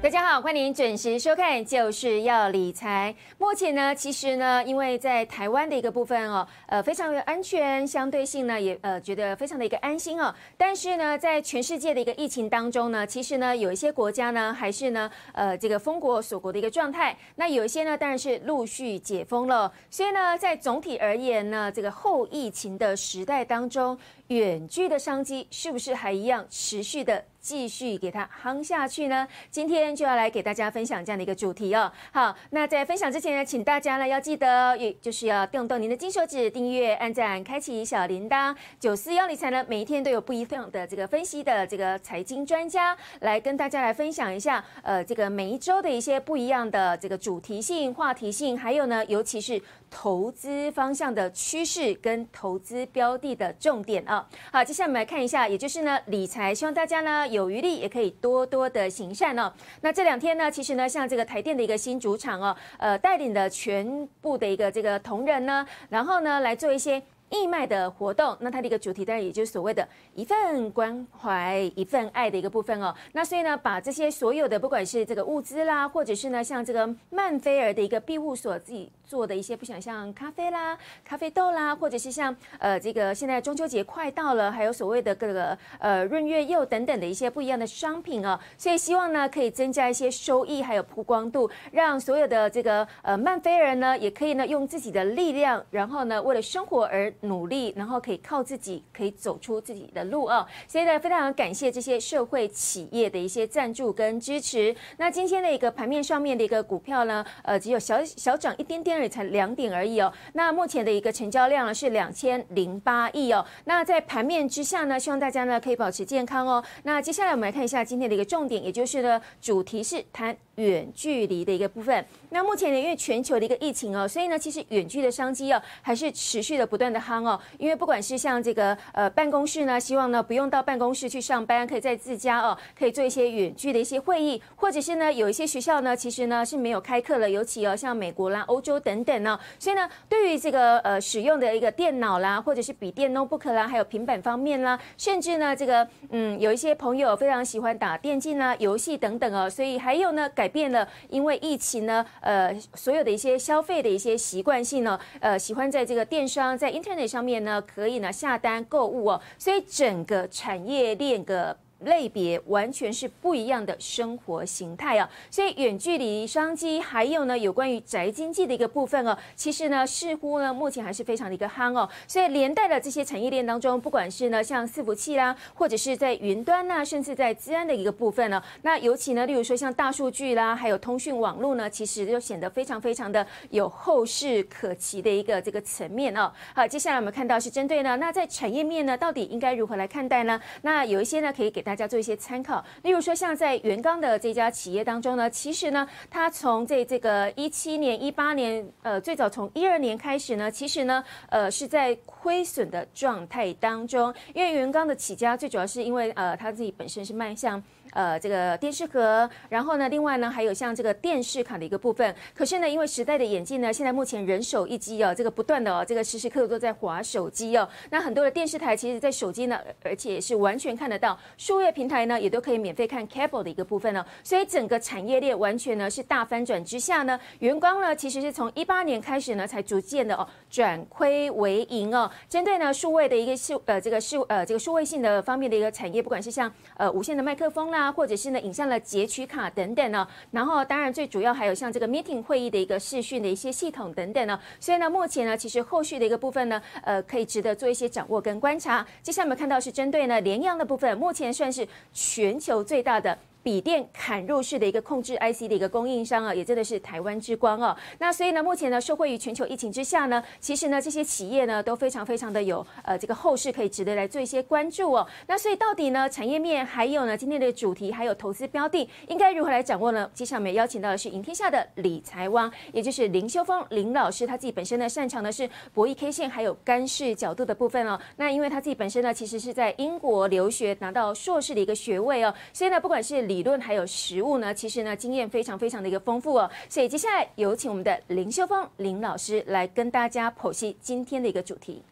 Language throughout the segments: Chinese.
大家好，欢迎准时收看，就是要理财。目前呢，其实呢，因为在台湾的一个部分哦，呃，非常的安全，相对性呢，也呃，觉得非常的一个安心哦。但是呢，在全世界的一个疫情当中呢，其实呢，有一些国家呢，还是呢，呃，这个封国锁国的一个状态。那有一些呢，当然是陆续解封了。所以呢，在总体而言呢，这个后疫情的时代当中，远距的商机是不是还一样持续的？继续给它夯下去呢？今天就要来给大家分享这样的一个主题哦。好，那在分享之前呢，请大家呢要记得，就是要动动您的金手指，订阅、按赞、开启小铃铛。九四幺理财呢，每一天都有不一样的这个分析的这个财经专家来跟大家来分享一下，呃，这个每一周的一些不一样的这个主题性、话题性，还有呢，尤其是投资方向的趋势跟投资标的的重点啊。好，接下来我们来看一下，也就是呢，理财，希望大家呢有。有余力也可以多多的行善哦。那这两天呢，其实呢，像这个台电的一个新主场哦，呃，带领的全部的一个这个同仁呢，然后呢来做一些。义卖的活动，那它的一个主题当然也就是所谓的一份关怀、一份爱的一个部分哦。那所以呢，把这些所有的不管是这个物资啦，或者是呢像这个曼菲尔的一个庇护所自己做的一些，不想像咖啡啦、咖啡豆啦，或者是像呃这个现在中秋节快到了，还有所谓的各个呃闰月柚等等的一些不一样的商品哦。所以希望呢可以增加一些收益，还有曝光度，让所有的这个呃曼菲尔呢也可以呢用自己的力量，然后呢为了生活而。努力，然后可以靠自己，可以走出自己的路哦。所以呢，非常感谢这些社会企业的一些赞助跟支持。那今天的一个盘面上面的一个股票呢，呃，只有小小涨一点点而已，才两点而已哦。那目前的一个成交量呢是两千零八亿哦。那在盘面之下呢，希望大家呢可以保持健康哦。那接下来我们来看一下今天的一个重点，也就是呢，主题是谈远距离的一个部分。那目前呢，因为全球的一个疫情哦，所以呢，其实远距的商机哦，还是持续的不断的夯哦。因为不管是像这个呃办公室呢，希望呢不用到办公室去上班，可以在自家哦，可以做一些远距的一些会议，或者是呢有一些学校呢，其实呢是没有开课了，尤其哦像美国啦、欧洲等等呢，所以呢对于这个呃使用的一个电脑啦，或者是笔电 notebook 啦，还有平板方面啦，甚至呢这个嗯有一些朋友非常喜欢打电竞啦、游戏等等哦，所以还有呢改变了，因为疫情呢。呃，所有的一些消费的一些习惯性呢，呃，喜欢在这个电商在 Internet 上面呢，可以呢下单购物哦，所以整个产业链的。类别完全是不一样的生活形态啊，所以远距离商机还有呢，有关于宅经济的一个部分哦，其实呢，似乎呢，目前还是非常的一个夯哦，所以连带的这些产业链当中，不管是呢，像伺服器啦，或者是在云端呐，甚至在治安的一个部分呢，那尤其呢，例如说像大数据啦，还有通讯网络呢，其实就显得非常非常的有后市可期的一个这个层面哦。好，接下来我们看到是针对呢，那在产业面呢，到底应该如何来看待呢？那有一些呢，可以给。大家做一些参考，例如说像在元刚的这家企业当中呢，其实呢，它从这这个一七年、一八年，呃，最早从一二年开始呢，其实呢，呃，是在亏损的状态当中，因为元刚的起家最主要是因为呃，他自己本身是迈向。呃，这个电视盒，然后呢，另外呢，还有像这个电视卡的一个部分。可是呢，因为时代的演进呢，现在目前人手一机哦，这个不断的哦，这个时时刻刻都在划手机哦。那很多的电视台其实，在手机呢，而且是完全看得到。数位平台呢，也都可以免费看 cable 的一个部分呢。所以整个产业链完全呢是大翻转之下呢，元光呢其实是从一八年开始呢，才逐渐的哦转亏为盈哦。针对呢数位的一个数呃这个数呃这个数位性的方面的一个产业，不管是像呃无线的麦克风啦。啊，或者是呢，影像的截取卡等等呢，然后当然最主要还有像这个 meeting 会议的一个视讯的一些系统等等呢，所以呢，目前呢，其实后续的一个部分呢，呃，可以值得做一些掌握跟观察。接下来我们看到是针对呢联阳的部分，目前算是全球最大的。笔电砍入式的一个控制 IC 的一个供应商啊，也真的是台湾之光哦。那所以呢，目前呢，受惠于全球疫情之下呢，其实呢，这些企业呢都非常非常的有呃这个后市可以值得来做一些关注哦。那所以到底呢，产业面还有呢，今天的主题还有投资标的应该如何来掌握呢？接下来我们邀请到的是赢天下的理财王，也就是林修峰林老师，他自己本身呢擅长的是博弈 K 线还有干式角度的部分哦。那因为他自己本身呢其实是在英国留学拿到硕士的一个学位哦，所以呢，不管是理论还有实物呢，其实呢经验非常非常的一个丰富哦，所以接下来有请我们的林秀峰林老师来跟大家剖析今天的一个主题。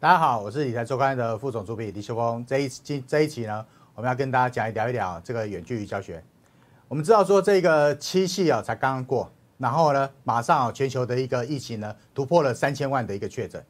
大家好，我是理财周刊的副总主笔李秀峰。这一今这一期呢，我们要跟大家讲一聊一聊这个远距离教学。我们知道说这个七夕啊才刚刚过，然后呢，马上啊全球的一个疫情呢突破了三千万的一个确诊，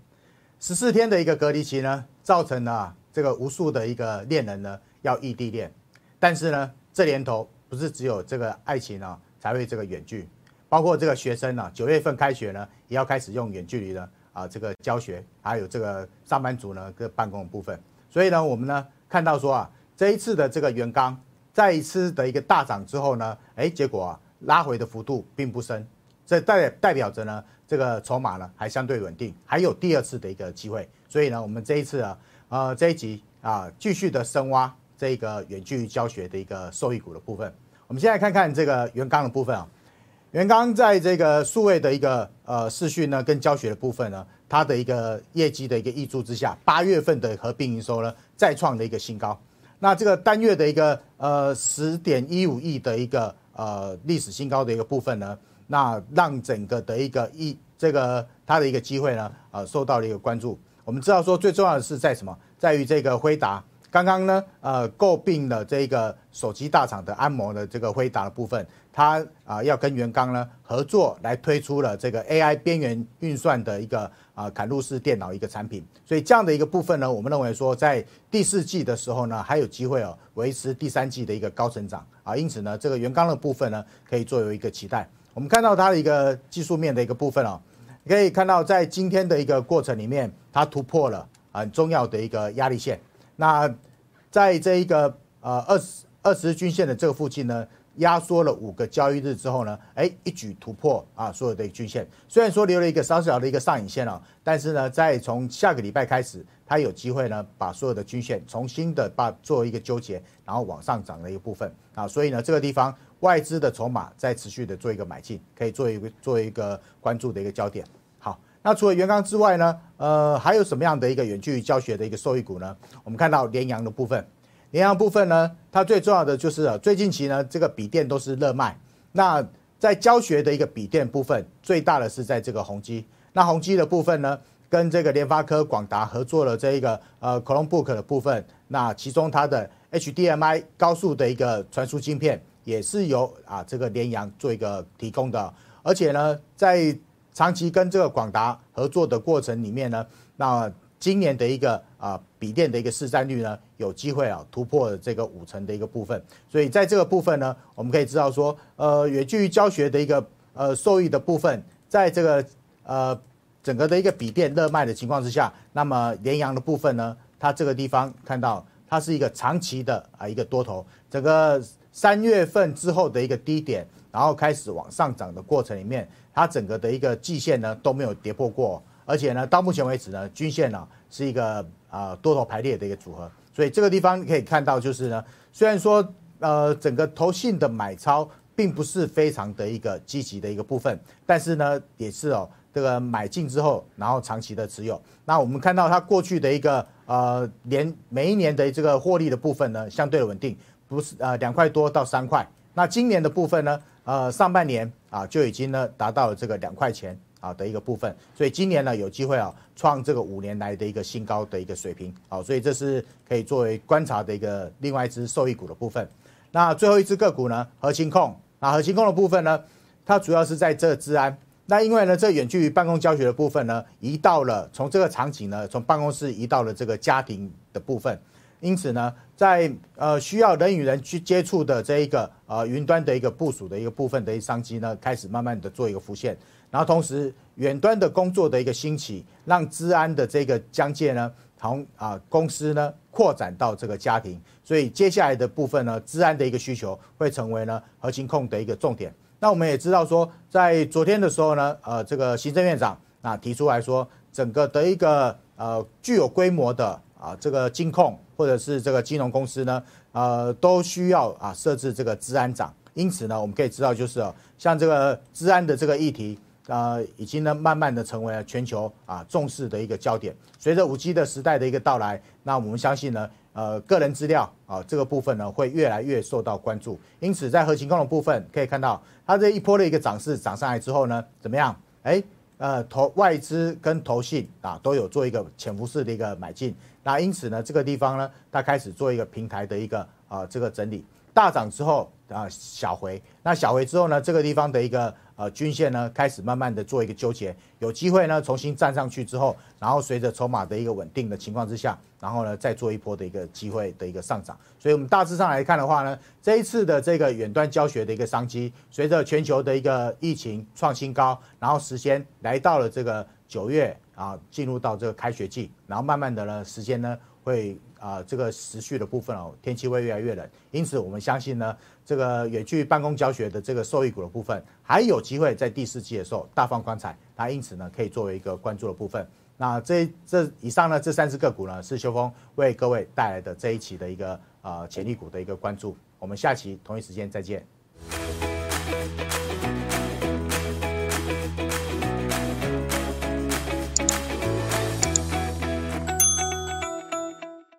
十四天的一个隔离期呢，造成了这个无数的一个恋人呢要异地恋，但是呢，这年头不是只有这个爱情啊才会这个远距，包括这个学生呢，九月份开学呢也要开始用远距离的啊这个教学，还有这个上班族呢个办公的部分，所以呢，我们呢看到说啊，这一次的这个元刚。再一次的一个大涨之后呢，哎，结果啊拉回的幅度并不深，这代代表着呢这个筹码呢还相对稳定，还有第二次的一个机会。所以呢，我们这一次啊，呃这一集啊继续的深挖这个远距教学的一个受益股的部分。我们先来看看这个元刚的部分啊，元刚在这个数位的一个呃视讯呢跟教学的部分呢，它的一个业绩的一个益注之下，八月份的合并营收呢再创了一个新高。那这个单月的一个呃十点一五亿的一个呃历史新高的一个部分呢，那让整个的一个一这个它的一个机会呢，呃受到了一个关注。我们知道说最重要的是在什么，在于这个辉达。刚刚呢，呃，诟病了这个手机大厂的安谋的这个辉达的部分，它啊要跟元刚呢合作来推出了这个 AI 边缘运算的一个啊砍入式电脑一个产品，所以这样的一个部分呢，我们认为说在第四季的时候呢，还有机会哦维持第三季的一个高成长啊，因此呢，这个元刚的部分呢可以作为一个期待。我们看到它的一个技术面的一个部分哦，可以看到在今天的一个过程里面，它突破了很重要的一个压力线。那在这一个呃二十二十日均线的这个附近呢，压缩了五个交易日之后呢，哎，一举突破啊所有的均线。虽然说留了一个小小的一个上影线啊，但是呢，在从下个礼拜开始，它有机会呢把所有的均线重新的把做一个纠结，然后往上涨的一个部分啊。所以呢，这个地方外资的筹码在持续的做一个买进，可以做一个做一个关注的一个焦点。那除了元刚之外呢，呃，还有什么样的一个远距教学的一个受益股呢？我们看到联阳的部分，联阳部分呢，它最重要的就是最近期呢，这个笔电都是热卖。那在教学的一个笔电部分，最大的是在这个宏基。那宏基的部分呢，跟这个联发科、广达合作了这一个呃 Chromebook 的部分。那其中它的 HDMI 高速的一个传输晶片，也是由啊这个联阳做一个提供的。而且呢，在长期跟这个广达合作的过程里面呢，那今年的一个啊笔电的一个市占率呢，有机会啊突破这个五成的一个部分。所以在这个部分呢，我们可以知道说，呃，远距教学的一个呃受益的部分，在这个呃整个的一个笔电热卖的情况之下，那么联阳的部分呢，它这个地方看到它是一个长期的啊一个多头，整个三月份之后的一个低点，然后开始往上涨的过程里面。它整个的一个季线呢都没有跌破过，而且呢到目前为止呢均线呢是一个啊多头排列的一个组合，所以这个地方可以看到就是呢虽然说呃整个投信的买超并不是非常的一个积极的一个部分，但是呢也是哦这个买进之后然后长期的持有，那我们看到它过去的一个呃年每一年的这个获利的部分呢相对稳定，不是呃两块多到三块，那今年的部分呢？呃，上半年啊就已经呢达到了这个两块钱啊的一个部分，所以今年呢有机会啊创这个五年来的一个新高的一个水平，好，所以这是可以作为观察的一个另外一只受益股的部分。那最后一只个股呢，核心控，那核心控的部分呢，它主要是在这治安，那因为呢这远距离办公教学的部分呢，移到了从这个场景呢，从办公室移到了这个家庭的部分。因此呢，在呃需要人与人去接触的这一个呃云端的一个部署的一个部分的一商机呢，开始慢慢的做一个浮现。然后同时远端的工作的一个兴起，让治安的这个疆界呢，从啊公司呢扩展到这个家庭。所以接下来的部分呢，治安的一个需求会成为呢核心控的一个重点。那我们也知道说，在昨天的时候呢，呃这个行政院长啊提出来说，整个的一个呃具有规模的啊这个金控。或者是这个金融公司呢，呃，都需要啊设置这个治安长。因此呢，我们可以知道，就是哦，像这个治安的这个议题，呃，已经呢慢慢的成为了全球啊重视的一个焦点。随着五 G 的时代的一个到来，那我们相信呢，呃，个人资料啊这个部分呢会越来越受到关注。因此，在核心控的部分可以看到，它这一波的一个涨势涨上来之后呢，怎么样？哎。呃，投外资跟投信啊，都有做一个潜伏式的一个买进，那因此呢，这个地方呢，它开始做一个平台的一个啊这个整理。大涨之后啊小回，那小回之后呢，这个地方的一个呃均线呢开始慢慢的做一个纠结，有机会呢重新站上去之后，然后随着筹码的一个稳定的情况之下，然后呢再做一波的一个机会的一个上涨。所以我们大致上来看的话呢，这一次的这个远端教学的一个商机，随着全球的一个疫情创新高，然后时间来到了这个九月啊，进入到这个开学季，然后慢慢的呢时间呢会。啊，这个时序的部分哦，天气会越来越冷，因此我们相信呢，这个远距办公教学的这个受益股的部分，还有机会在第四季的时候大放光彩。那因此呢，可以作为一个关注的部分。那这这以上呢，这三只个股呢，是修峰为各位带来的这一期的一个呃潜力股的一个关注。我们下期同一时间再见。